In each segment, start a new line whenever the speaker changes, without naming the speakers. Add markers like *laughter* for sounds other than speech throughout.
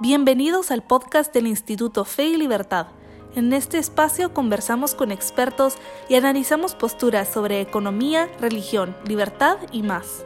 Bienvenidos al podcast del Instituto Fe y Libertad. En este espacio conversamos con expertos y analizamos posturas sobre economía, religión, libertad y más.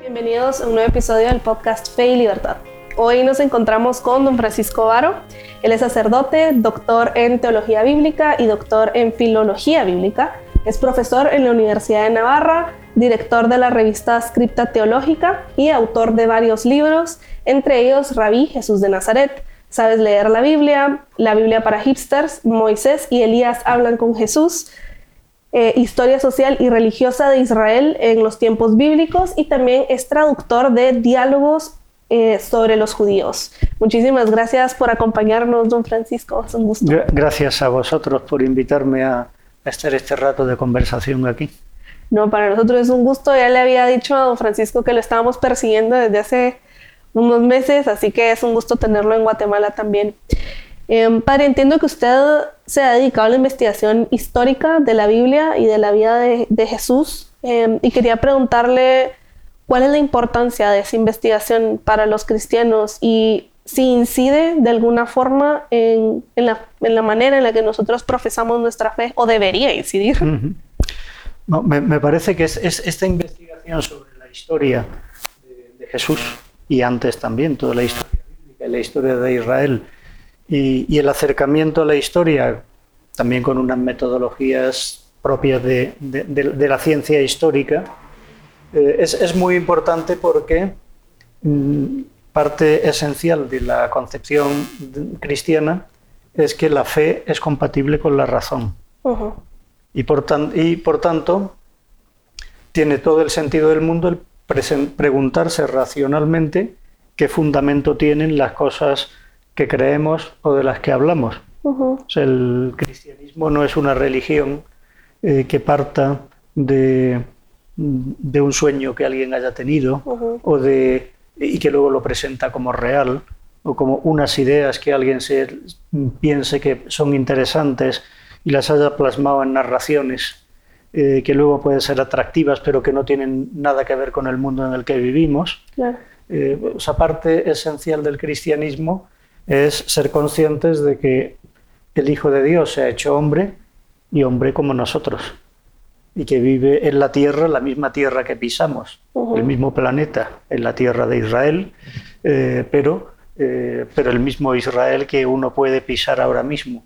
Bienvenidos a un nuevo episodio del podcast Fe y Libertad. Hoy nos encontramos con don Francisco Varo. Él es sacerdote, doctor en teología bíblica y doctor en filología bíblica. Es profesor en la Universidad de Navarra, director de la revista Scripta Teológica y autor de varios libros, entre ellos Rabí Jesús de Nazaret. Sabes leer la Biblia, la Biblia para hipsters, Moisés y Elías hablan con Jesús, eh, historia social y religiosa de Israel en los tiempos bíblicos y también es traductor de diálogos eh, sobre los judíos. Muchísimas gracias por acompañarnos, don Francisco. Es un gusto.
Gracias a vosotros por invitarme a estar este rato de conversación aquí.
No, para nosotros es un gusto. Ya le había dicho a don Francisco que lo estábamos persiguiendo desde hace unos meses, así que es un gusto tenerlo en Guatemala también. Eh, padre, entiendo que usted se ha dedicado a la investigación histórica de la Biblia y de la vida de, Jesús em, y quería preguntarle cuál es la importancia de esa investigación para los cristianos y si incide de alguna forma en, la, manera en la que nosotros profesamos nuestra fe o debería incidir.
Me, parece que es, esta investigación sobre la historia de, Jesús y antes también toda la historia bíblica la historia de Israel y, el acercamiento a la historia también con unas metodologías propias de, la ciencia histórica eh, es, muy importante porque mm, parte esencial de la concepción cristiana es que la fe es compatible con la razón. Y, por y, por tanto, tiene todo el sentido del mundo el preguntarse racionalmente qué fundamento tienen las cosas que creemos o de las que hablamos. el cristianismo no es una religión eh, que parta de, de, un sueño que alguien haya tenido o de y que luego lo presenta como real o como unas ideas que alguien se piense que son interesantes y las haya plasmado en narraciones eh, que luego pueden ser atractivas pero que no tienen nada que ver con el mundo en el que vivimos. Eh, esa parte esencial del cristianismo es ser conscientes de que el Hijo de Dios se ha hecho hombre y hombre como nosotros y que vive en la tierra, la misma tierra que pisamos, el mismo planeta, en la tierra de Israel, eh, pero, eh, pero el mismo Israel que uno puede pisar ahora mismo.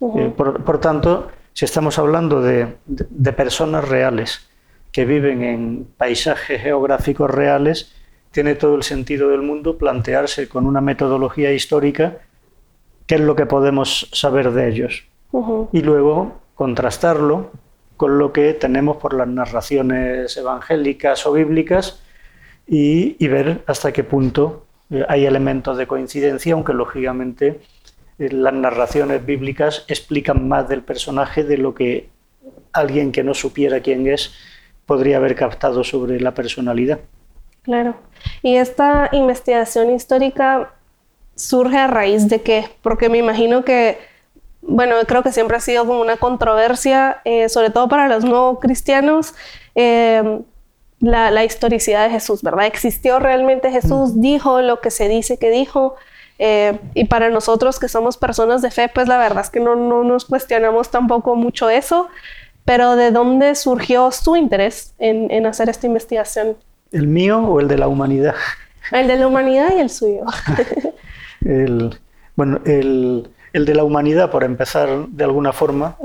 Eh, por, tanto, si estamos hablando de, de, personas reales que viven en paisajes geográficos reales, tiene todo el sentido del mundo plantearse con una metodología histórica qué es lo que podemos saber de ellos. Y luego contrastarlo con lo que tenemos por las narraciones evangélicas o bíblicas y, ver hasta qué punto eh, hay elementos de coincidencia, aunque lógicamente las narraciones bíblicas explican más del personaje de lo que alguien que no supiera quién es podría haber captado sobre la personalidad.
Claro. Y esta investigación histórica surge a raíz de qué? Porque me imagino que bueno, creo que siempre ha sido como una controversia, eh, sobre todo para los no cristianos, eh, la, historicidad de Jesús, ¿verdad? ¿Existió realmente Jesús? ¿Dijo lo que se dice que dijo? Eh, y para nosotros que somos personas de fe, pues la verdad es que no, nos cuestionamos tampoco mucho eso, pero ¿de dónde surgió su interés en, en hacer esta investigación?
¿El mío o el de la humanidad?
El de la humanidad y el suyo. *laughs*
el, bueno, el el de la humanidad, por empezar de alguna forma,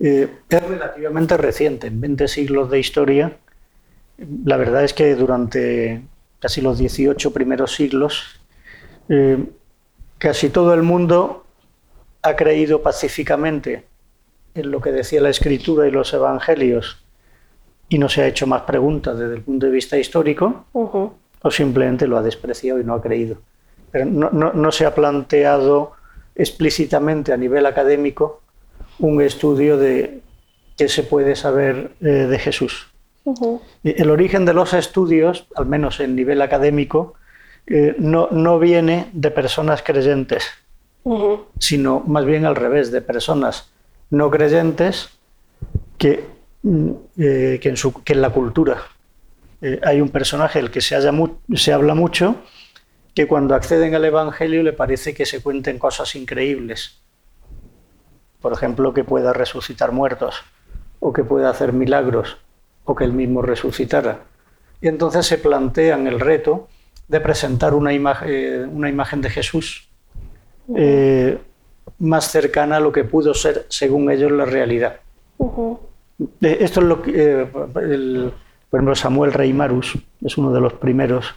eh, es relativamente reciente, en 20 siglos de historia. La verdad es que durante casi los 18 primeros siglos, eh, casi todo el mundo ha creído pacíficamente en lo que decía la escritura y los evangelios y no se ha hecho más preguntas desde el punto de vista histórico, o simplemente lo ha despreciado y no ha creído. Pero no se ha planteado explícitamente a nivel académico un estudio de qué se puede saber eh, de Jesús. El origen de los estudios, al menos en nivel académico, eh, no, no, viene de personas creyentes, sino más bien al revés, de personas no creyentes que, mm, eh, que, en, que en, la cultura. Hay un personaje del que se, haya se habla mucho, que cuando acceden al Evangelio le parece que se cuenten cosas increíbles. Por ejemplo, que pueda resucitar muertos, o que pueda hacer milagros, o que él mismo resucitara. Y entonces se plantean el reto de presentar una, imagen, eh, una imagen de Jesús eh, más cercana a lo que pudo ser, según ellos, la realidad. Esto es lo que, eh, por ejemplo, Samuel Reimarus es uno de los primeros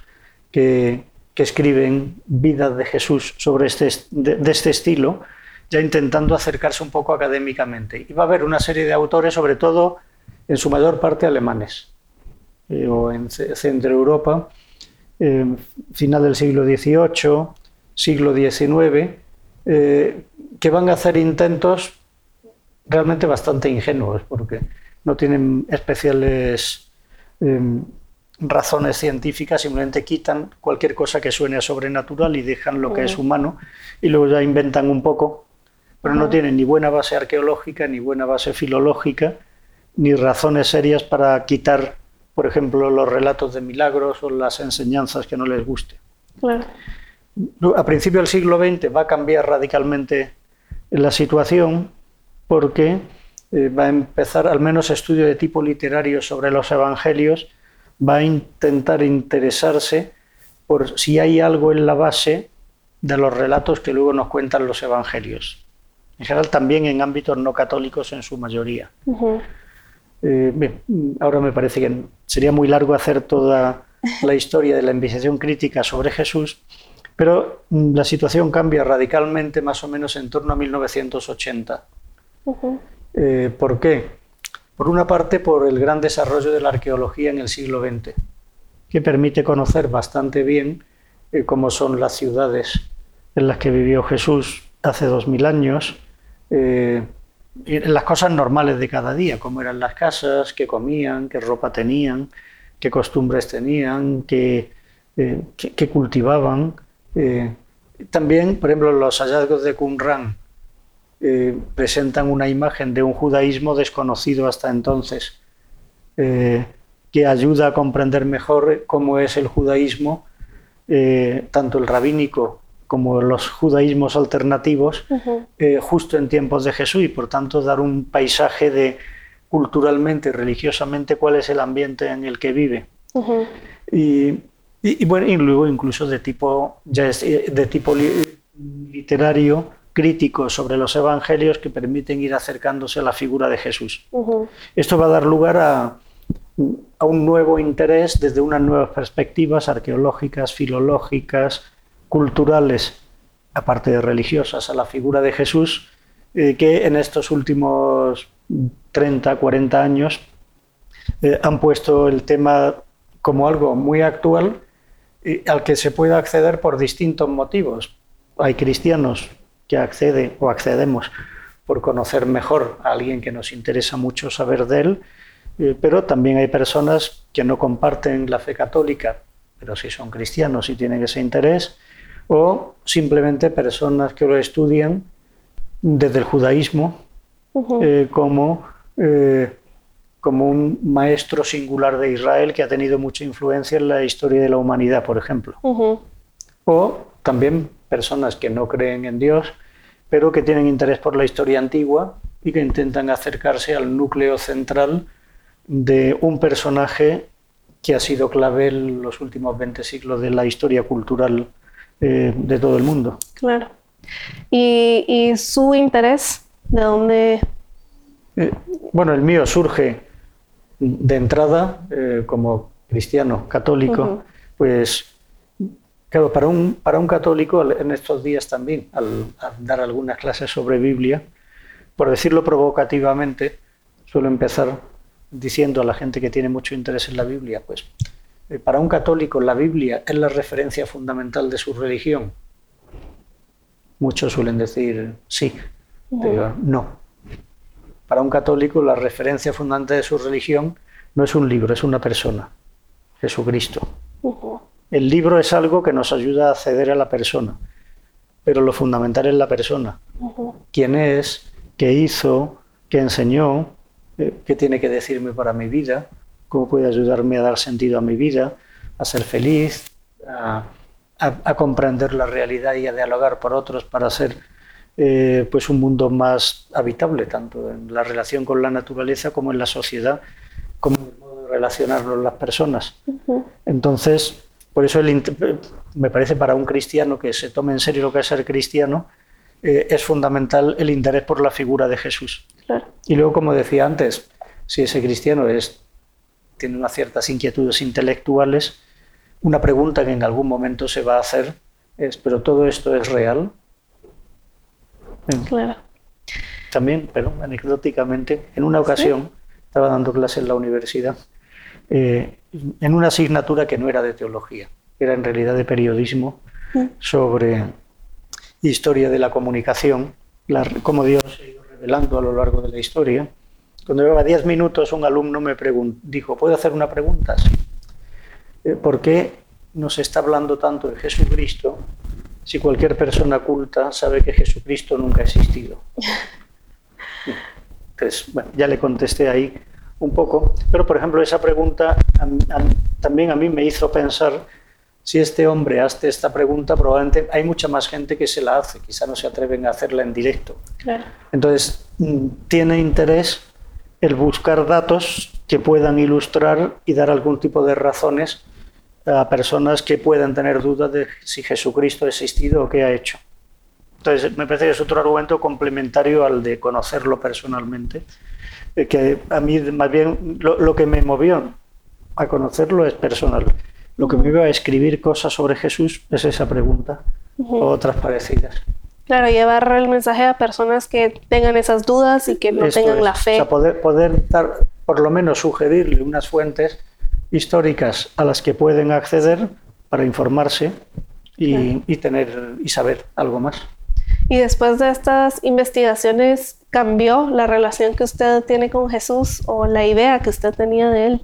que, que escriben vidas de Jesús sobre este, de, este estilo, ya intentando acercarse un poco académicamente. Y va a haber una serie de autores, sobre todo en su mayor parte alemanes, eh, o en Centro Europa, eh, final del siglo XVIII, siglo XIX, que van a hacer intentos realmente bastante ingenuos, porque no tienen especiales em, razones científicas, simplemente quitan cualquier cosa que suene a sobrenatural y dejan lo que es humano y luego ya inventan un poco, pero no tienen ni buena base arqueológica, ni buena base filológica, ni razones serias para quitar, por ejemplo, los relatos de milagros o las enseñanzas que no les guste. A principios del siglo XX va a cambiar radicalmente la situación porque eh, va a empezar al menos estudio de tipo literario sobre los evangelios, va a intentar interesarse por si hay algo en la base de los relatos que luego nos cuentan los evangelios. En general también en ámbitos no católicos en su mayoría. Eh, ahora me parece que sería muy largo hacer toda la historia de la investigación crítica sobre Jesús, pero mm, la situación cambia radicalmente más o menos en torno a 1980 eh, ¿Por qué? Por una parte, por el gran desarrollo de la arqueología en el siglo XX, que permite conocer bastante bien eh, cómo son las ciudades en las que vivió Jesús hace dos mil años, eh, las cosas normales de cada día, cómo eran las casas, qué comían, qué ropa tenían, qué costumbres tenían, qué, qué cultivaban. también, por ejemplo, los hallazgos de Qumran, eh, presentan una imagen de un judaísmo desconocido hasta entonces, eh, que ayuda a comprender mejor cómo es el judaísmo, eh, tanto el rabínico como los judaísmos alternativos, justo en tiempos de Jesús y por tanto dar un paisaje de culturalmente y religiosamente cuál es el ambiente en el que vive. y, bueno, y luego incluso de tipo, ya de tipo literario, críticos sobre los evangelios que permiten ir acercándose a la figura de Jesús. Esto va a dar lugar a, un nuevo interés desde unas nuevas perspectivas arqueológicas, filológicas, culturales, aparte de religiosas, a la figura de Jesús, eh, que en estos últimos 30, 40 años eh, han puesto el tema como algo muy actual y al que se puede acceder por distintos motivos. Hay cristianos que accede o accedemos por conocer mejor a alguien que nos interesa mucho saber de él, eh, pero también hay personas que no comparten la fe católica, pero sí son cristianos y tienen ese interés, o simplemente personas que lo estudian desde el judaísmo eh, como, eh, como un maestro singular de Israel que ha tenido mucha influencia en la historia de la humanidad, por ejemplo. O también personas que no creen en Dios, pero que tienen interés por la historia antigua y que intentan acercarse al núcleo central de un personaje que ha sido clave en los últimos 20 siglos de la historia cultural eh, de todo el mundo.
Claro. ¿Y, su interés de dónde?
Eh, bueno, el mío surge de entrada eh, como cristiano católico, pues Claro, para un, para un católico en estos días también, al, dar algunas clases sobre Biblia, por decirlo provocativamente, suelo empezar diciendo a la gente que tiene mucho interés en la Biblia, pues para un católico la Biblia es la referencia fundamental de su religión. Muchos suelen decir sí, pero no. Para un católico la referencia fundamental de su religión no es un libro, es una persona, Jesucristo. El libro es algo que nos ayuda a acceder a la persona, pero lo fundamental es la persona. ¿Quién es? ¿Qué hizo? ¿Qué enseñó? Eh, ¿Qué tiene que decirme para mi vida? ¿Cómo puede ayudarme a dar sentido a mi vida? A ser feliz, a, a, comprender la realidad y a dialogar por otros para hacer eh, pues un mundo más habitable, tanto en la relación con la naturaleza como en la sociedad, como en el modo de relacionarnos las personas. Entonces, por eso me parece para un cristiano que se tome en serio lo que es ser cristiano, eh, es fundamental el interés por la figura de Jesús. Y luego, como decía antes, si ese cristiano es, tiene unas ciertas inquietudes intelectuales, una pregunta que en algún momento se va a hacer es, ¿pero todo esto es real?
Claro.
También, pero anecdóticamente, en una ocasión estaba dando clase en la universidad, eh, en una asignatura que no era de teología, era en realidad de periodismo, mm. sobre historia de la comunicación, cómo Dios se ha ido revelando a lo largo de la historia. Cuando llevaba 10 minutos, un alumno me dijo, ¿puedo hacer una pregunta? Sí. Eh, ¿por qué nos está hablando tanto de Jesucristo si cualquier persona culta sabe que Jesucristo nunca ha existido? *laughs* Entonces, bueno, ya le contesté ahí un poco, pero por ejemplo esa pregunta también a mí me hizo pensar si este hombre hace esta pregunta, probablemente hay mucha más gente que se la hace, quizá no se atreven a hacerla en directo. Entonces, mm, tiene interés el buscar datos que puedan ilustrar y dar algún tipo de razones a personas que puedan tener dudas de si Jesucristo ha existido o qué ha hecho. Entonces, me parece que es otro argumento complementario al de conocerlo personalmente, eh, que a mí más bien lo, que me movió a conocerlo es personal. Lo que me iba a escribir cosas sobre Jesús es esa pregunta o otras parecidas.
Claro, llevar el mensaje a personas que tengan esas dudas y que no tengan la fe.
O sea, poder, poder dar, por lo menos sugerirle unas fuentes históricas a las que pueden acceder para informarse y, tener y saber algo más.
Y después de estas investigaciones, ¿cambió la relación que usted tiene con Jesús o la idea que usted tenía de él?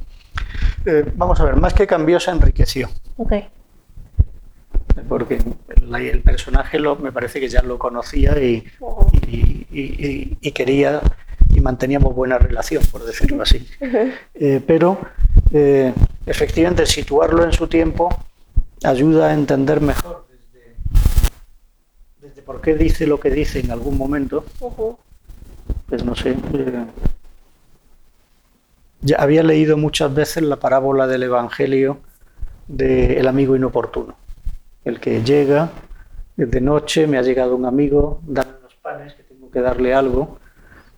Eh, vamos a ver, más que cambió, se enriqueció. Porque el, personaje lo, me parece que ya lo conocía y, y, quería y manteníamos buena relación, por decirlo así. *laughs* Eh, pero eh, efectivamente situarlo en su tiempo ayuda a entender mejor desde, por qué dice lo que dice en algún momento. Pues no sé. Eh, ya había leído muchas veces la parábola del Evangelio del amigo inoportuno, el que llega de noche, me ha llegado un amigo, dame los panes, que tengo que darle algo.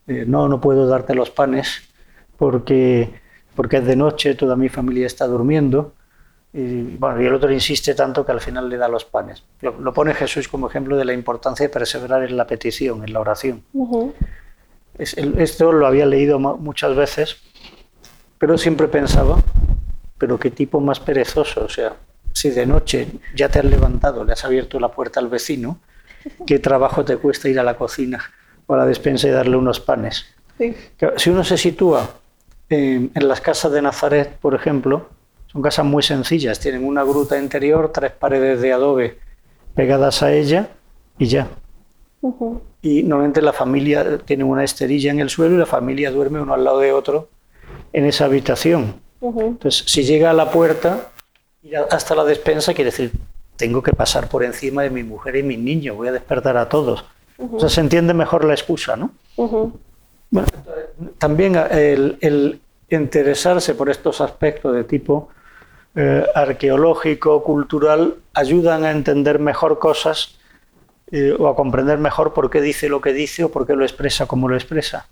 Eh, no, no puedo darte los panes porque porque es de noche, toda mi familia está durmiendo. Y, bueno, y el otro insiste tanto que al final le da los panes. Lo, pone Jesús como ejemplo de la importancia de perseverar en la petición, en la oración. esto lo había leído muchas veces, pero siempre pensaba, pero qué tipo más perezoso, o sea, si de noche ya te has levantado, le has abierto la puerta al vecino, *laughs* ¿qué trabajo te cuesta ir a la cocina o a la despensa y darle unos panes? Si uno se sitúa en, las casas de Nazaret, por ejemplo, son casas muy sencillas, tienen una gruta interior, tres paredes de adobe pegadas a ella y ya. Y normalmente la familia tiene una esterilla en el suelo y la familia duerme uno al lado de otro en esa habitación. Entonces, si llega a la puerta, hasta la despensa, quiere decir, tengo que pasar por encima de mi mujer y mis niños, voy a despertar a todos. O sea, se entiende mejor la excusa, ¿no? Bueno, también el, interesarse por estos aspectos de tipo eh, arqueológico, cultural, ayudan a entender mejor cosas eh, o a comprender mejor por qué dice lo que dice o por qué lo expresa como lo expresa.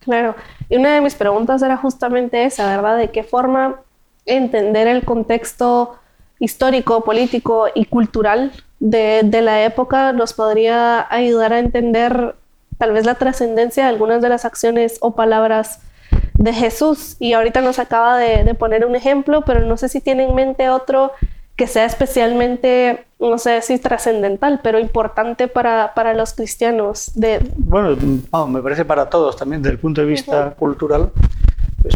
Claro, y una de mis preguntas era justamente esa, ¿verdad? ¿De qué forma entender el contexto histórico, político y cultural de, de la época nos podría ayudar a entender tal vez la trascendencia de algunas de las acciones o palabras de Jesús. Y ahorita nos acaba de, poner un ejemplo, pero no sé si tiene en mente otro que sea especialmente, no sé si trascendental, pero importante para, los cristianos. De...
Bueno, me parece para todos también desde el punto de vista cultural. Pues,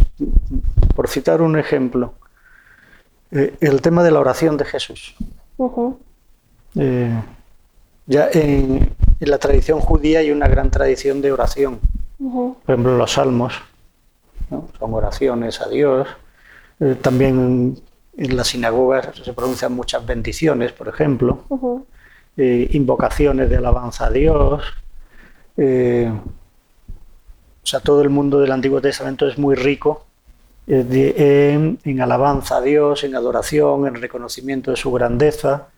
por citar un ejemplo, eh, el tema de la oración de Jesús. Ya en, la tradición judía hay una gran tradición de oración. Por ejemplo, los salmos son oraciones a Dios. Eh, también En las sinagogas se pronuncian muchas bendiciones, por ejemplo, eh, invocaciones de alabanza a Dios. Eh, o sea, todo el mundo del Antiguo Testamento es muy rico en, alabanza a Dios, en adoración, en reconocimiento de su grandeza.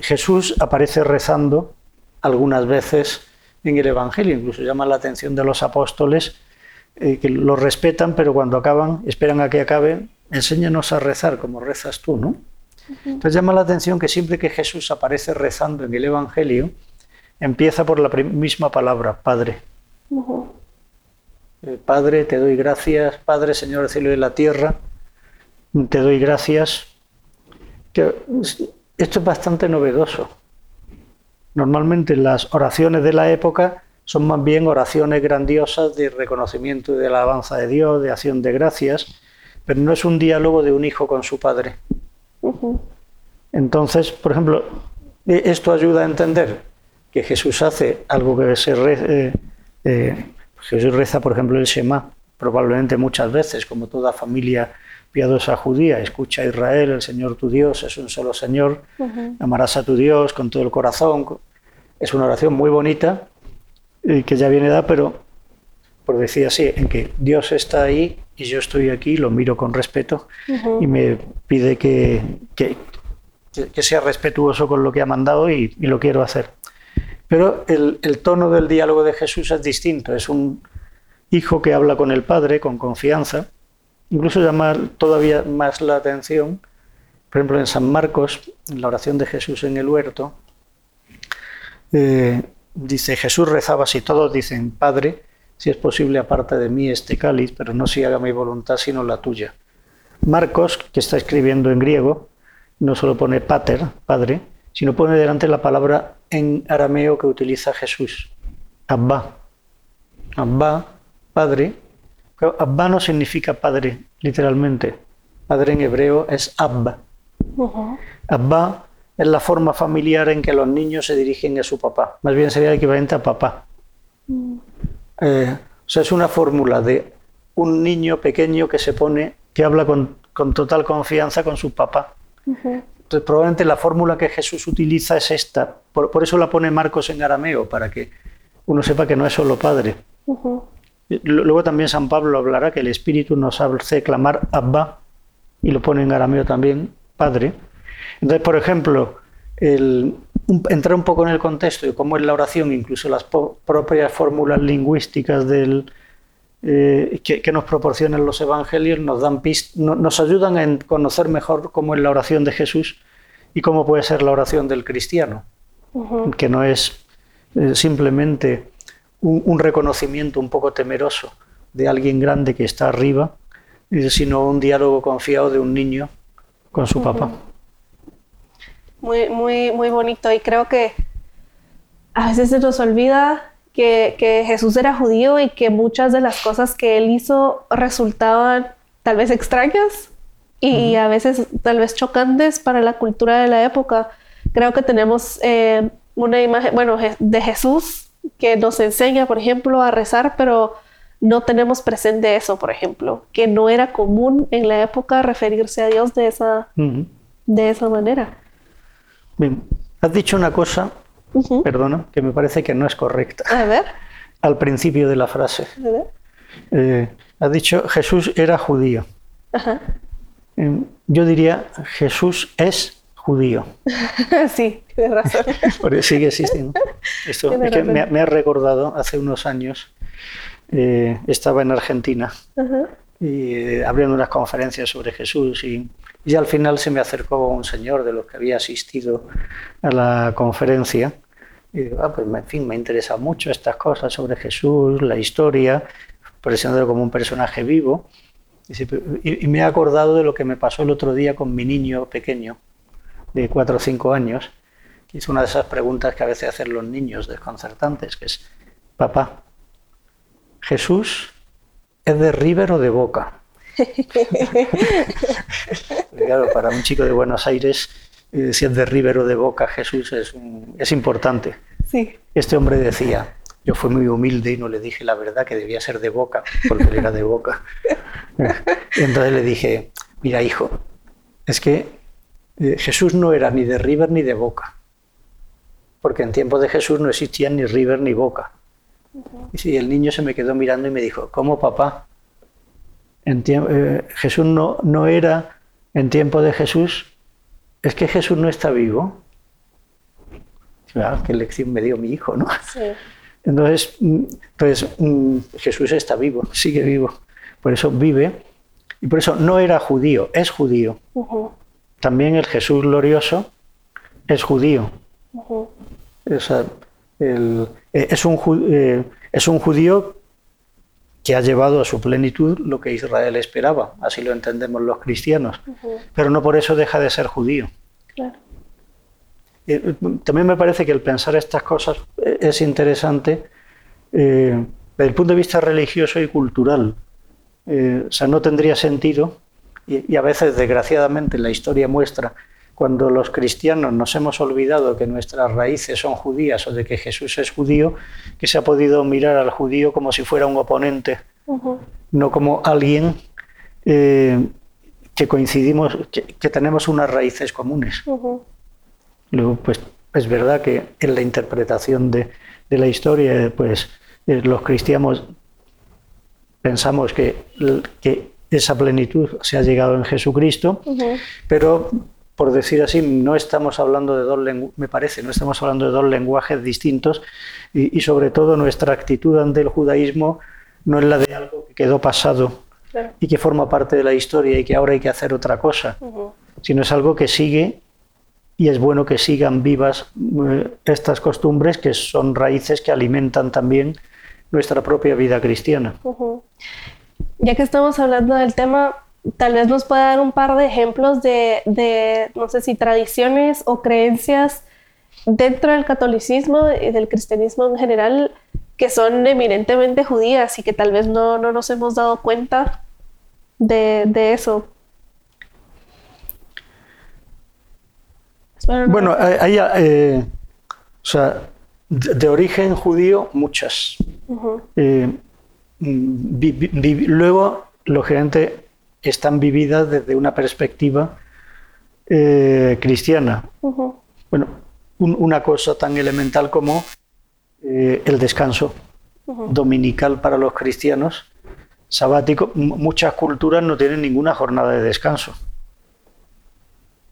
Jesús aparece rezando algunas veces en el Evangelio, incluso llama la atención de los apóstoles eh, que lo respetan, pero cuando acaban, esperan a que acabe, enséñanos a rezar como rezas tú, ¿no? Entonces llama la atención que siempre que Jesús aparece rezando en el Evangelio, empieza por la misma palabra, Padre. Eh, Padre, te doy gracias, Padre, Señor del cielo y de la tierra, te doy gracias. esto es bastante novedoso. Normalmente las oraciones de la época son más bien oraciones grandiosas de reconocimiento y de alabanza de Dios, de acción de gracias, pero no es un diálogo de un hijo con su padre. Entonces, por ejemplo, e, esto ayuda a entender que Jesús hace algo que se eh, eh, Jesús reza, por ejemplo, el Shema, probablemente muchas veces, como toda familia piadosa judía, escucha a Israel, el Señor tu Dios es un solo Señor, amarás a tu Dios con todo el corazón. Es una oración muy bonita y que ya viene da, pero por decir así, en que Dios está ahí y yo estoy aquí, lo miro con respeto y me pide que, que, sea respetuoso con lo que ha mandado y lo quiero hacer. Pero el, tono del diálogo de Jesús es distinto. Es un hijo que habla con el Padre con confianza. Incluso llama todavía más la atención, por ejemplo, en San Marcos, en la oración de Jesús en el huerto, eh, dice, Jesús rezaba así, todos dicen, Padre, si es posible aparte de mí este cáliz, pero no si haga mi voluntad sino la tuya. Marcos, que está escribiendo en griego, no solo pone pater, padre, sino pone delante la palabra en arameo que utiliza Jesús, Abba. Abba, padre. Abba no significa padre, literalmente. Padre en hebreo es Abba. Abba es la forma familiar en que los niños se dirigen a su papá. Más bien sería el equivalente a papá. Mm. Eh, o sea, es una fórmula de un niño pequeño que se pone, que habla con, total confianza con su papá. Entonces, probablemente la fórmula que Jesús utiliza es esta. Por, eso la pone Marcos en arameo, para que uno sepa que no es solo Padre. Luego también San Pablo hablará que el Espíritu nos hace clamar Abba, y lo pone en arameo también, Padre. Entonces, por ejemplo, entrar un poco en el contexto de cómo es la oración, incluso las propias fórmulas lingüísticas del, eh, que, nos proporcionan los evangelios nos, dan nos ayudan a conocer mejor cómo es la oración de Jesús y cómo puede ser la oración del cristiano, que no es eh, simplemente un, reconocimiento un poco temeroso de alguien grande que está arriba, eh, sino un diálogo confiado de un niño con su papá.
Muy, muy, muy bonito y creo que a veces se nos olvida que, Jesús era judío y que muchas de las cosas que él hizo resultaban tal vez extrañas y a veces tal vez chocantes para la cultura de la época. Creo que tenemos eh, una imagen, bueno, de Jesús que nos enseña, por ejemplo, a rezar, pero no tenemos presente eso, por ejemplo, que no era común en la época referirse a Dios de esa, de esa manera.
Bien, has dicho una cosa perdona, que me parece que no es correcta.
A ver. *laughs*
Al principio de la frase. A ver. Eh, ha dicho Jesús era judío. Ajá. Em, yo diría Jesús es judío. *laughs*
sí, tienes razón. *laughs*
Porque sigue existiendo. Esto es que me, ha recordado hace unos años, eh, estaba en Argentina y eh, abriendo unas conferencias sobre Jesús y y al final se me acercó un señor de los que había asistido a la conferencia. Y digo, ah, pues en fin, me interesa mucho estas cosas sobre Jesús, la historia, presentándolo como un personaje vivo. Y, me he acordado de lo que me pasó el otro día con mi niño pequeño, de cuatro o cinco años, que es una de esas preguntas que a veces hacen los niños desconcertantes, que es, papá, ¿Jesús es de River o de Boca? *laughs* claro, para un chico de Buenos Aires, eh, si es de River o de Boca, Jesús es, es importante.
Sí.
Este hombre decía, yo fui muy humilde y no le dije la verdad que debía ser de Boca, porque él era de Boca. *laughs* Entonces le dije, mira hijo, es que eh, Jesús no era ni de River ni de Boca, porque en tiempo de Jesús no existían ni River ni Boca. Y el niño se me quedó mirando y me dijo, ¿cómo papá? En eh, Jesús no, no era en tiempo de Jesús, es que Jesús no está vivo. Claro, qué lección me dio mi hijo, ¿no? Entonces, mm, pues, mm, Jesús está vivo, sigue vivo. Por eso vive. Y por eso no era judío, es judío. También el Jesús glorioso es judío. Eh, es, un, eh, es un judío que ha llevado a su plenitud lo que Israel esperaba, así lo entendemos los cristianos, pero no por eso deja de ser judío. Eh, también me parece que el pensar estas cosas es interesante desde el punto de vista religioso y cultural. o sea, no tendría sentido, y, y a veces desgraciadamente la historia muestra cuando los cristianos nos hemos olvidado que nuestras raíces son judías o de que Jesús es judío, que se ha podido mirar al judío como si fuera un oponente, no como alguien eh, que coincidimos, que, tenemos unas raíces comunes. Luego, pues es verdad que en la interpretación de, la historia, pues eh, los cristianos pensamos que, que, esa plenitud se ha llegado en Jesucristo, pero por decir así, no estamos hablando de dos me parece, no estamos hablando de dos lenguajes distintos y, sobre todo nuestra actitud ante el judaísmo no es la de algo que quedó pasado y que forma parte de la historia y que ahora hay que hacer otra cosa, sino es algo que sigue y es bueno que sigan vivas eh, estas costumbres que son raíces que alimentan también nuestra propia vida cristiana.
Ya que estamos hablando del tema, tal vez nos pueda dar un par de ejemplos de, no sé si tradiciones o creencias dentro del catolicismo y del cristianismo en general que son eminentemente judías y que tal vez no, nos hemos dado cuenta de, eso.
Bueno, hay, eh, o sea, de, origen judío, muchas. Eh, luego, lógicamente, están vividas desde una perspectiva eh, cristiana. Bueno, una cosa tan elemental como eh, el descanso dominical para los cristianos, sabático. muchas culturas no tienen ninguna jornada de descanso.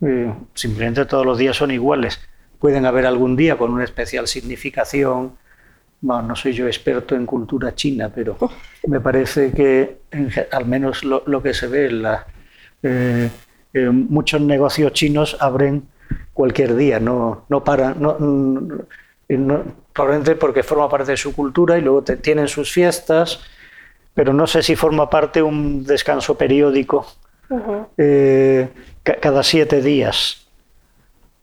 Eh, simplemente todos los días son iguales. Pueden haber algún día con una especial significación, no soy yo experto en cultura china, pero me parece que al menos lo, que se ve en la, eh, eh, muchos negocios chinos abren cualquier día, no, no paran, probablemente porque forma parte de su cultura y luego tienen sus fiestas, pero no sé si forma parte un descanso periódico eh, cada siete días.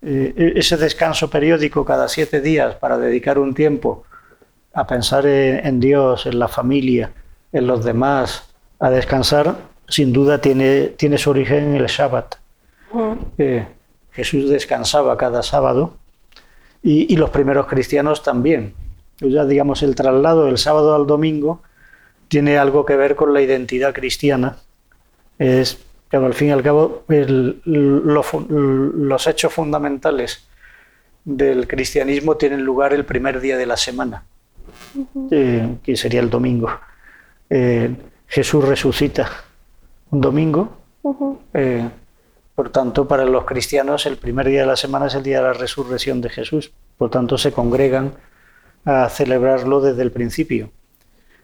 E-, ese descanso periódico cada siete días para dedicar un tiempo a pensar en, Dios, en la familia, en los demás, a descansar, sin duda tiene, tiene su origen en el Shabbat. Jesús descansaba cada sábado y, los primeros cristianos también. Pues ya digamos, el traslado del sábado al domingo tiene algo que ver con la identidad cristiana. Es, que al fin y al cabo, los hechos fundamentales del cristianismo tienen lugar el primer día de la semana. Eh, que sería el domingo. Eh, Jesús resucita un domingo. Eh, por tanto, para los cristianos el primer día de la semana es el día de la resurrección de Jesús. Por tanto, se congregan a celebrarlo desde el principio.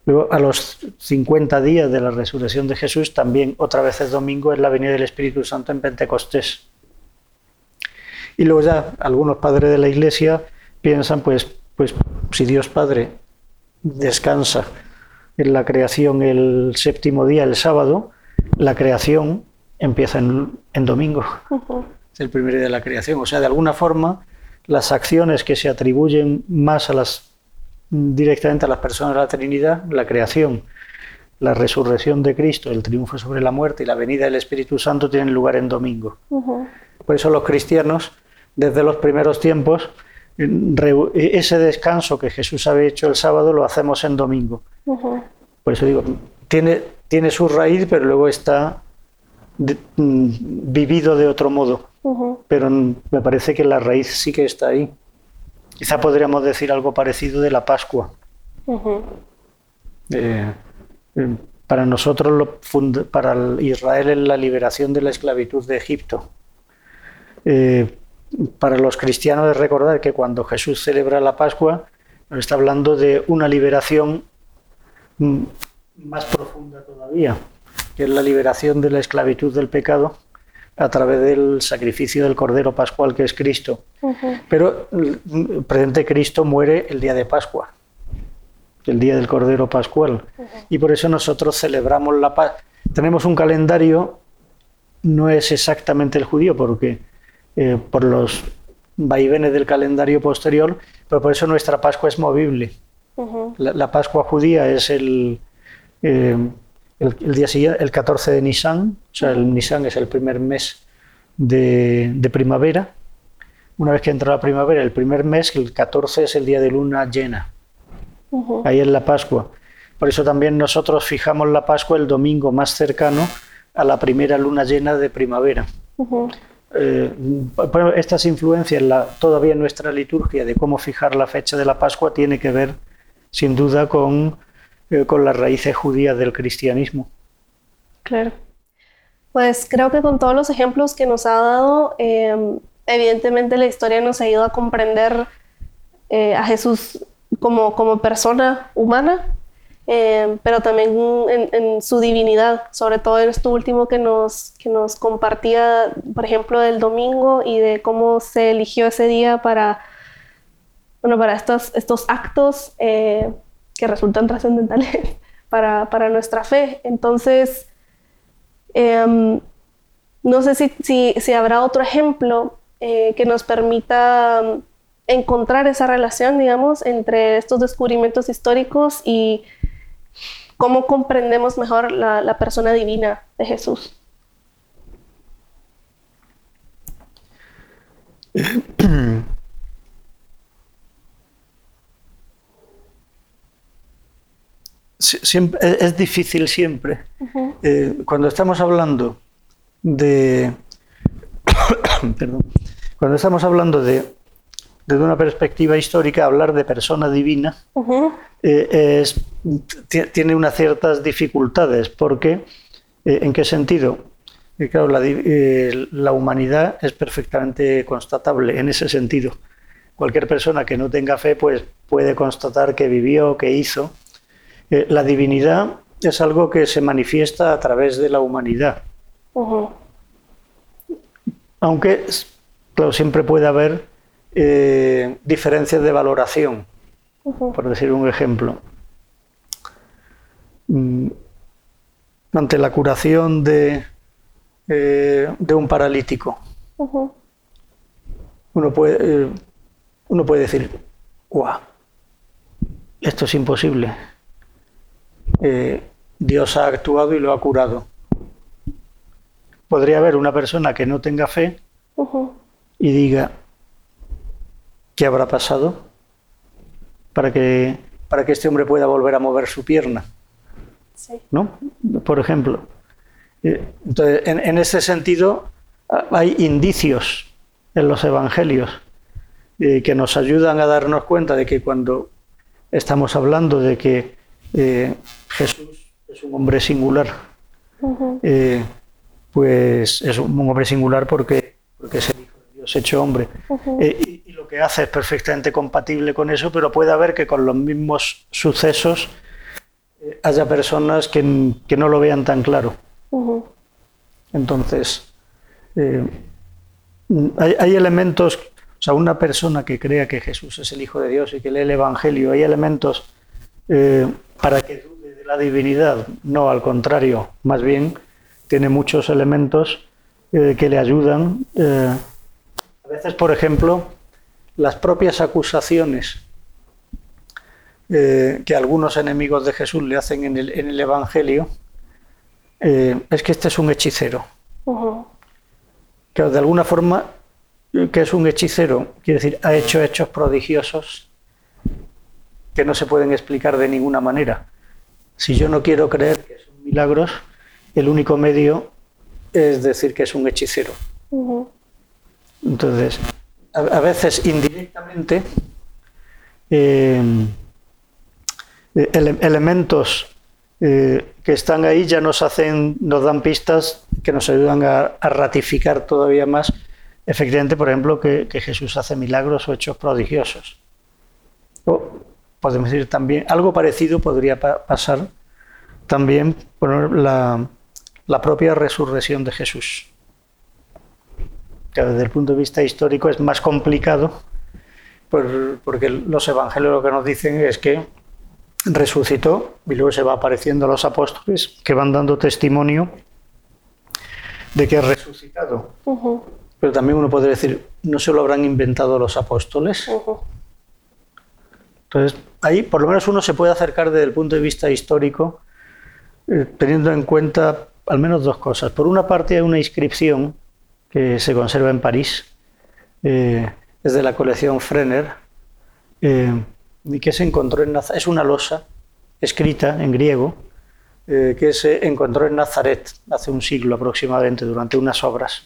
Luego, a los 50 días de la resurrección de Jesús, también otra vez es domingo, es la venida del Espíritu Santo en Pentecostés. Y luego ya algunos padres de la Iglesia piensan, pues, pues si Dios Padre descansa en la creación el séptimo día, el sábado, la creación empieza en, domingo. Es el primer día de la creación. O sea, de alguna forma, las acciones que se atribuyen más a las directamente a las personas de la Trinidad, la creación, la resurrección de Cristo, el triunfo sobre la muerte y la venida del Espíritu Santo tienen lugar en domingo. Por eso los cristianos, desde los primeros tiempos, ese descanso que Jesús había hecho el sábado lo hacemos en domingo. Por eso digo, tiene, tiene su raíz, pero luego está mm, vivido de otro modo. Pero me parece que la raíz sí que está ahí. Quizá podríamos decir algo parecido de la Pascua. Eh, eh, para nosotros, para Israel, es la liberación de la esclavitud de Egipto. Eh, para los cristianos es recordar que cuando Jesús celebra la Pascua, nos está hablando de una liberación mm, más profunda todavía, que es la liberación de la esclavitud del pecado a través del sacrificio del Cordero Pascual que es Cristo. Pero el presente Cristo muere el día de Pascua, el día del Cordero Pascual. Y por eso nosotros celebramos la paz. Tenemos un calendario, no es exactamente el judío, porque eh, por los vaivenes del calendario posterior, pero por eso nuestra Pascua es movible. la, Pascua judía es el, eh, el, día siguiente, el 14 de Nisan, o sea, el Nisan es el primer mes de, primavera. Una vez que entra la primavera, el primer mes, el 14 es el día de luna llena. Ahí es la Pascua. Por eso también nosotros fijamos la Pascua el domingo más cercano a la primera luna llena de primavera. Eh, estas influencias la, todavía nuestra liturgia de cómo fijar la fecha de la Pascua tiene que ver sin duda con eh, con las raíces judías del cristianismo.
Claro. Pues creo que con todos los ejemplos que nos ha dado, em, evidentemente la historia nos ha ido a comprender eh, a Jesús como, como persona humana, em, pero también en, su divinidad, sobre todo en esto último que nos, que nos compartía, por ejemplo, del domingo y de cómo se eligió ese día para, bueno, para estos, estos actos eh, que resultan trascendentales *laughs* para, para, nuestra fe. Entonces, em, no sé si, si, habrá otro ejemplo eh, que nos permita um, encontrar esa relación, digamos, entre estos descubrimientos históricos y cómo comprendemos mejor la, la persona divina de Jesús. *clears throat*
es difícil siempre. Eh, cuando estamos hablando de. *coughs* perdón. Cuando estamos hablando de, desde una perspectiva histórica, hablar de persona divina eh, tiene unas ciertas dificultades, porque eh, ¿en qué sentido? claro, la, la, humanidad es perfectamente constatable en ese sentido. Cualquier persona que no tenga fe pues, puede constatar que vivió, que hizo, la divinidad es algo que se manifiesta a través de la humanidad. Aunque, siempre puede haber eh, diferencias de valoración, por decir un ejemplo. Mm, ante la curación de, eh, de un paralítico, uno, puede, eh, uno puede decir, ¡guau! Esto es imposible Dios ha actuado y lo ha curado. Podría haber una persona que no tenga fe y diga, ¿qué habrá pasado para que, para que este hombre pueda volver a mover su pierna? ¿No? Por ejemplo. Eh, entonces, en, ese sentido, hay indicios en los evangelios eh, que nos ayudan a darnos cuenta de que cuando estamos hablando de que eh, Jesús es un hombre singular. Eh, pues es un hombre singular porque, porque es el Hijo de Dios hecho hombre. Y, lo que hace es perfectamente compatible con eso, pero puede haber que con los mismos sucesos haya personas que, no lo vean tan claro. Entonces, hay, hay, elementos, o sea, una persona que crea que Jesús es el Hijo de Dios y que lee el Evangelio, hay elementos para que dude de la divinidad. No, al contrario, más bien tiene muchos elementos eh, que le ayudan. Eh, a veces, por ejemplo, las propias acusaciones eh, que algunos enemigos de Jesús le hacen en el, Evangelio es que este es un hechicero. Que de alguna forma, que es un hechicero, quiere decir, ha hecho hechos prodigiosos que no se pueden explicar de ninguna manera. Si yo no quiero creer que son milagros, el único medio es decir que es un hechicero. Entonces, a, veces indirectamente, eh, elementos eh, que están ahí ya nos hacen, nos dan pistas que nos ayudan a, ratificar todavía más, efectivamente, por ejemplo, que, Jesús hace milagros o hechos prodigiosos. O podemos decir también, algo parecido podría pasar también por la, propia resurrección de Jesús. Que desde el punto de vista histórico es más complicado, porque los evangelios lo que nos dicen es que resucitó y luego se va apareciendo a los apóstoles que van dando testimonio de que ha resucitado. Pero también uno puede decir, ¿no se lo habrán inventado los apóstoles? Entonces, ahí por lo menos uno se puede acercar desde el punto de vista histórico, eh, teniendo en cuenta al menos dos cosas. Por una parte hay una inscripción que se conserva en París, eh, es de la colección Frenner, eh, y que se encontró en Nazaret. Es una losa escrita en griego eh, que se encontró en Nazaret hace un siglo aproximadamente, durante unas obras.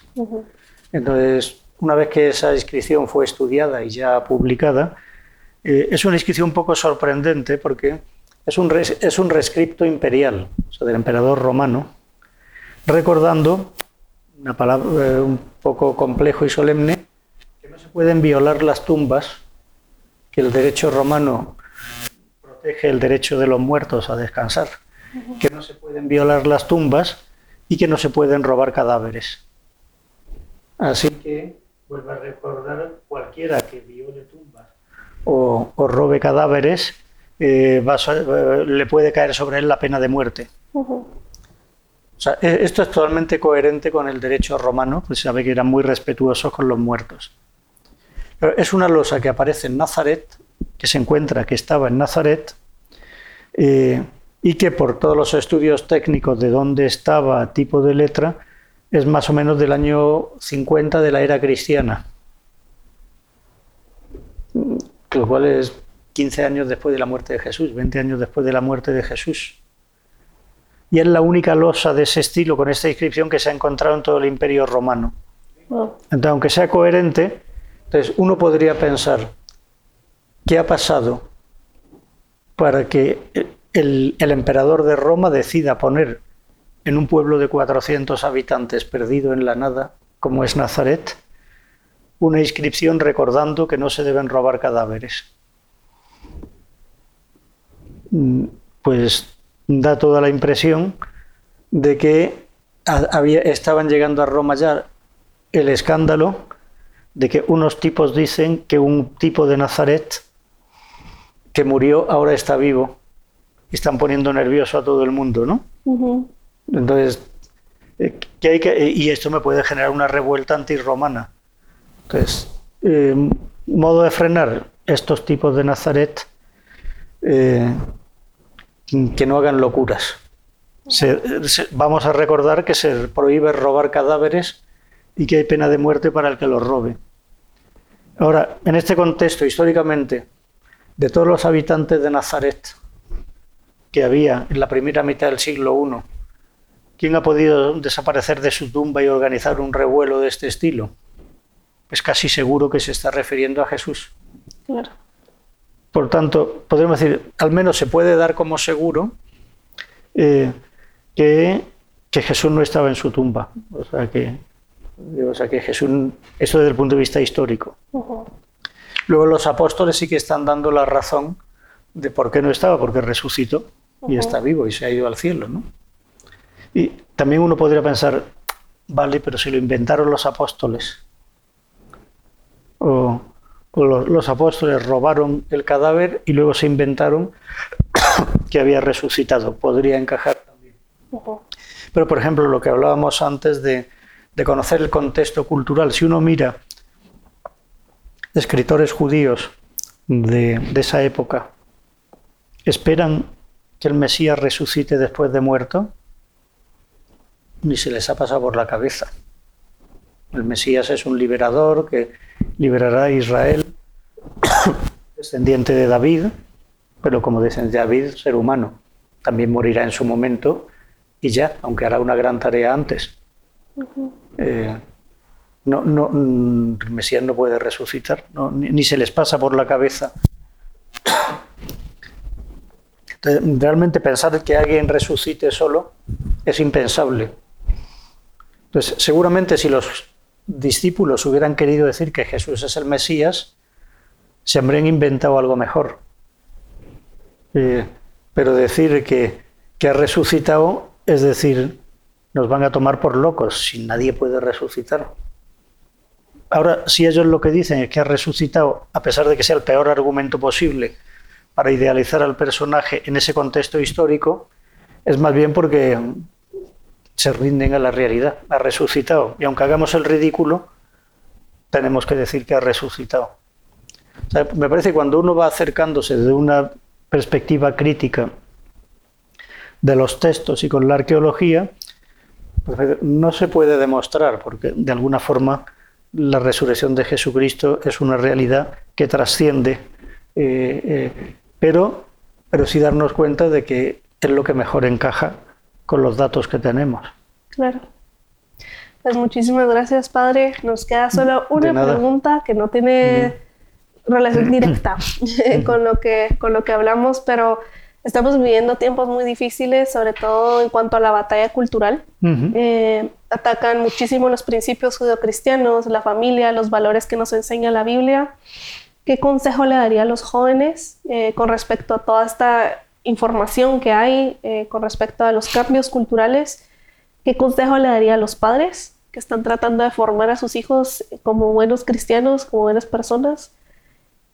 Entonces, una vez que esa inscripción fue estudiada y ya publicada, eh, es una inscripción un poco sorprendente porque es un, es un rescripto imperial, o sea, del emperador romano, recordando, una palabra eh, un poco complejo y solemne, que no se pueden violar las tumbas que el derecho romano protege el derecho de los muertos a descansar, que no se pueden violar las tumbas y que no se pueden robar cadáveres. Así que vuelvo a recordar, cualquiera que viole tumbas o, robe cadáveres, eh, le puede caer sobre él la pena de muerte. E, esto es totalmente coherente con el derecho romano, pues sabe que eran muy respetuosos con los muertos. Es una losa que aparece en Nazaret, que se encuentra que estaba en Nazaret, eh, y que por todos los estudios técnicos de dónde estaba, tipo de letra, es más o menos del año 50 de la era cristiana, lo cual es 15 años después de la muerte de Jesús, 20 años después de la muerte de Jesús. Y es la única losa de ese estilo con esta inscripción que se ha encontrado en todo el imperio romano. Entonces, aunque sea coherente, entonces, uno podría pensar, ¿qué ha pasado para que el, emperador de Roma decida poner en un pueblo de 400 habitantes perdido en la nada, como es Nazaret, una inscripción recordando que no se deben robar cadáveres? Mm, pues da toda la impresión de que estaban llegando a Roma ya el escándalo de que unos tipos dicen que un tipo de Nazaret que murió ahora está vivo y están poniendo nervioso a todo el mundo, ¿no? Entonces, eh, que hay que, y esto me puede generar una revuelta antirromana. Entonces, eh, modo de frenar estos tipos de Nazaret, eh, que no hagan locuras. vamos a recordar que se prohíbe robar cadáveres y que hay pena de muerte para el que los robe. Ahora, en este contexto, históricamente, de todos los habitantes de Nazaret que había en la primera mitad del siglo I, ¿quién ha podido desaparecer de su tumba y organizar un revuelo de este estilo? Pues casi seguro que se está refiriendo a Jesús. Por tanto, podemos decir, al menos se puede dar como seguro eh, que, que Jesús no estaba en su tumba. O sea, que o sea que Jesús, eso desde el punto de vista histórico. Luego los apóstoles sí que están dando la razón de por qué no estaba, porque resucitó y está vivo y se ha ido al cielo. ¿no? Y también uno podría pensar, vale, pero si lo inventaron los apóstoles, o, los, apóstoles robaron el cadáver y luego se inventaron *coughs* que había resucitado, podría encajar también. Pero, por ejemplo, lo que hablábamos antes de de conocer el contexto cultural. Si uno mira escritores judíos de, esa época, esperan que el Mesías resucite después de muerto, ni se les ha pasado por la cabeza. El Mesías es un liberador que liberará a Israel, descendiente de David, pero como dicen David, ser humano, también morirá en su momento y ya, aunque hará una gran tarea antes. Eh, no, no, mm, el Mesías no puede resucitar, ni, se les pasa por la cabeza. realmente pensar que alguien resucite solo es impensable. Entonces, seguramente si los discípulos hubieran querido decir que Jesús es el Mesías, se habrían inventado algo mejor. Eh, pero decir que, que ha resucitado es decir, nos van a tomar por locos si nadie puede resucitar. Ahora, si ellos lo que dicen es que ha resucitado, a pesar de que sea el peor argumento posible para idealizar al personaje en ese contexto histórico, es más bien porque se rinden a la realidad. Ha resucitado. Y aunque hagamos el ridículo, tenemos que decir que ha resucitado. me parece que cuando uno va acercándose de una perspectiva crítica de los textos y con la arqueología, pues, no se puede demostrar, porque de alguna forma la resurrección de Jesucristo es una realidad que trasciende, eh, eh, pero, pero sí darnos cuenta de que es lo que mejor encaja con los datos que tenemos.
Claro. Pues muchísimas gracias, padre. Nos queda solo una pregunta que no tiene relación *clears throat* directa *laughs* con, lo que, con lo que hablamos, pero estamos viviendo tiempos muy difíciles, sobre todo en cuanto a la batalla cultural. Eh, atacan muchísimo los principios judeocristianos, la familia, los valores que nos enseña la Biblia. ¿Qué consejo le daría a los jóvenes eh, con respecto a toda esta información que hay eh, con respecto a los cambios culturales, ¿qué consejo le daría a los padres que están tratando de formar a sus hijos como buenos cristianos, como buenas personas?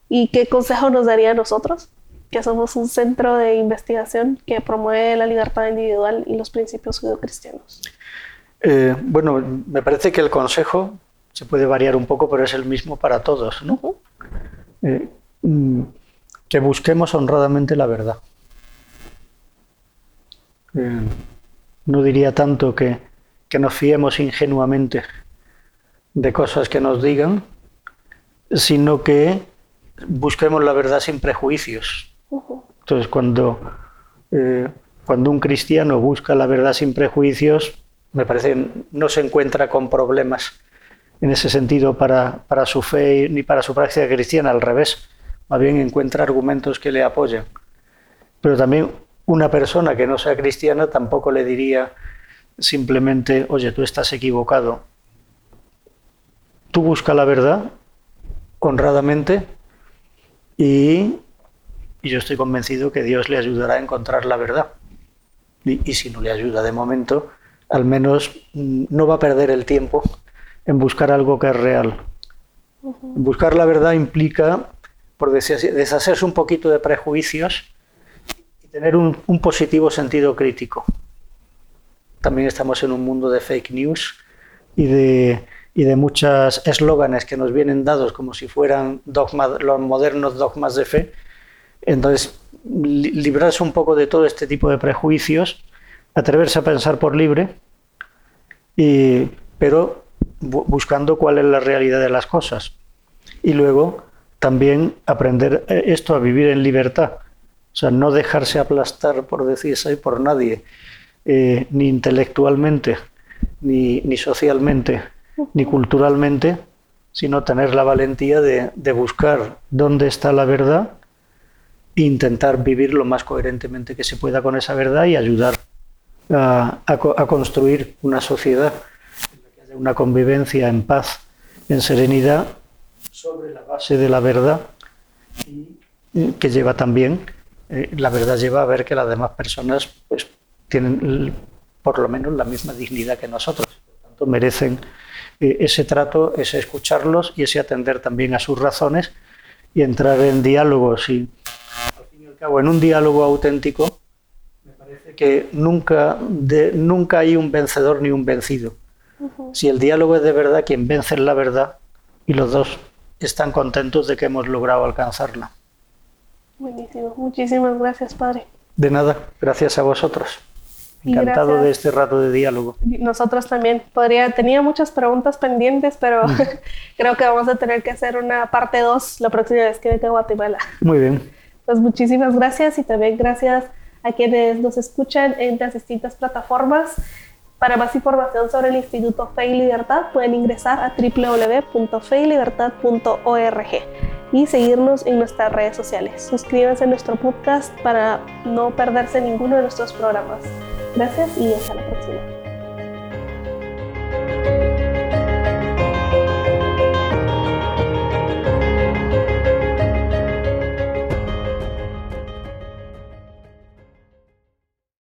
¿Y qué consejo nos daría a nosotros, que somos un centro de investigación que promueve la libertad individual y los principios judeocristianos?
Eh, bueno, me parece que el consejo se puede variar un poco, pero es el mismo para todos, ¿no? Eh, mm, que busquemos honradamente la verdad. Eh, no diría tanto que, nos fiemos ingenuamente de cosas que nos digan, sino que busquemos la verdad sin prejuicios. Entonces, cuando, eh, cuando un cristiano busca la verdad sin prejuicios, me parece que no se encuentra con problemas en ese sentido para, para su fe ni para su práctica cristiana, al revés, más bien encuentra argumentos que le apoyan. Pero también una persona que no sea cristiana tampoco le diría simplemente, oye, tú estás equivocado. Tú busca la verdad honradamente y, yo estoy convencido que Dios le ayudará a encontrar la verdad. Y, si no le ayuda de momento, al menos mm, no va a perder el tiempo en buscar algo que es real. Buscar la verdad implica, por deshacerse un poquito de prejuicios tener un, positivo sentido crítico. También estamos en un mundo de fake news y de, y de muchos eslóganes que nos vienen dados como si fueran dogmas, los modernos dogmas de fe. Entonces, librarse un poco de todo este tipo de prejuicios, atreverse a pensar por libre, y, pero buscando cuál es la realidad de las cosas. Y luego también aprender eh, esto a vivir en libertad o sea, no dejarse aplastar, por decirse, por nadie, eh, ni intelectualmente, ni, socialmente, ni culturalmente, sino tener la valentía de, buscar dónde está la verdad e intentar vivir lo más coherentemente que se pueda con esa verdad y ayudar a, construir una sociedad en la que haya una convivencia en paz, en serenidad, sobre la base de la verdad y que lleva también eh, la verdad lleva a ver que las demás personas pues, tienen por lo menos la misma dignidad que nosotros. Por tanto, merecen eh, ese trato, ese escucharlos y ese atender también a sus razones y entrar en diálogos. Y al fin y al cabo, en un diálogo auténtico, me parece que nunca, nunca hay un vencedor ni un vencido. Si el diálogo es de verdad, quien vence es la verdad y los dos están contentos de que hemos logrado alcanzarla.
Buenísimo. Muchísimas gracias, padre.
De nada, gracias a vosotros. Encantado de este rato de diálogo.
Nosotros también. Podría, tenía muchas preguntas pendientes, pero mm. *laughs* creo que vamos a tener que hacer una parte 2 la próxima vez que venga a Guatemala.
Muy bien.
Pues muchísimas gracias y también gracias a quienes nos escuchan en las distintas plataformas. Para más información sobre el Instituto Fe y Libertad pueden ingresar a www.feylibertad.org y seguirnos en nuestras redes sociales. Suscríbanse a nuestro podcast para no perderse ninguno de nuestros programas. Gracias y hasta la próxima.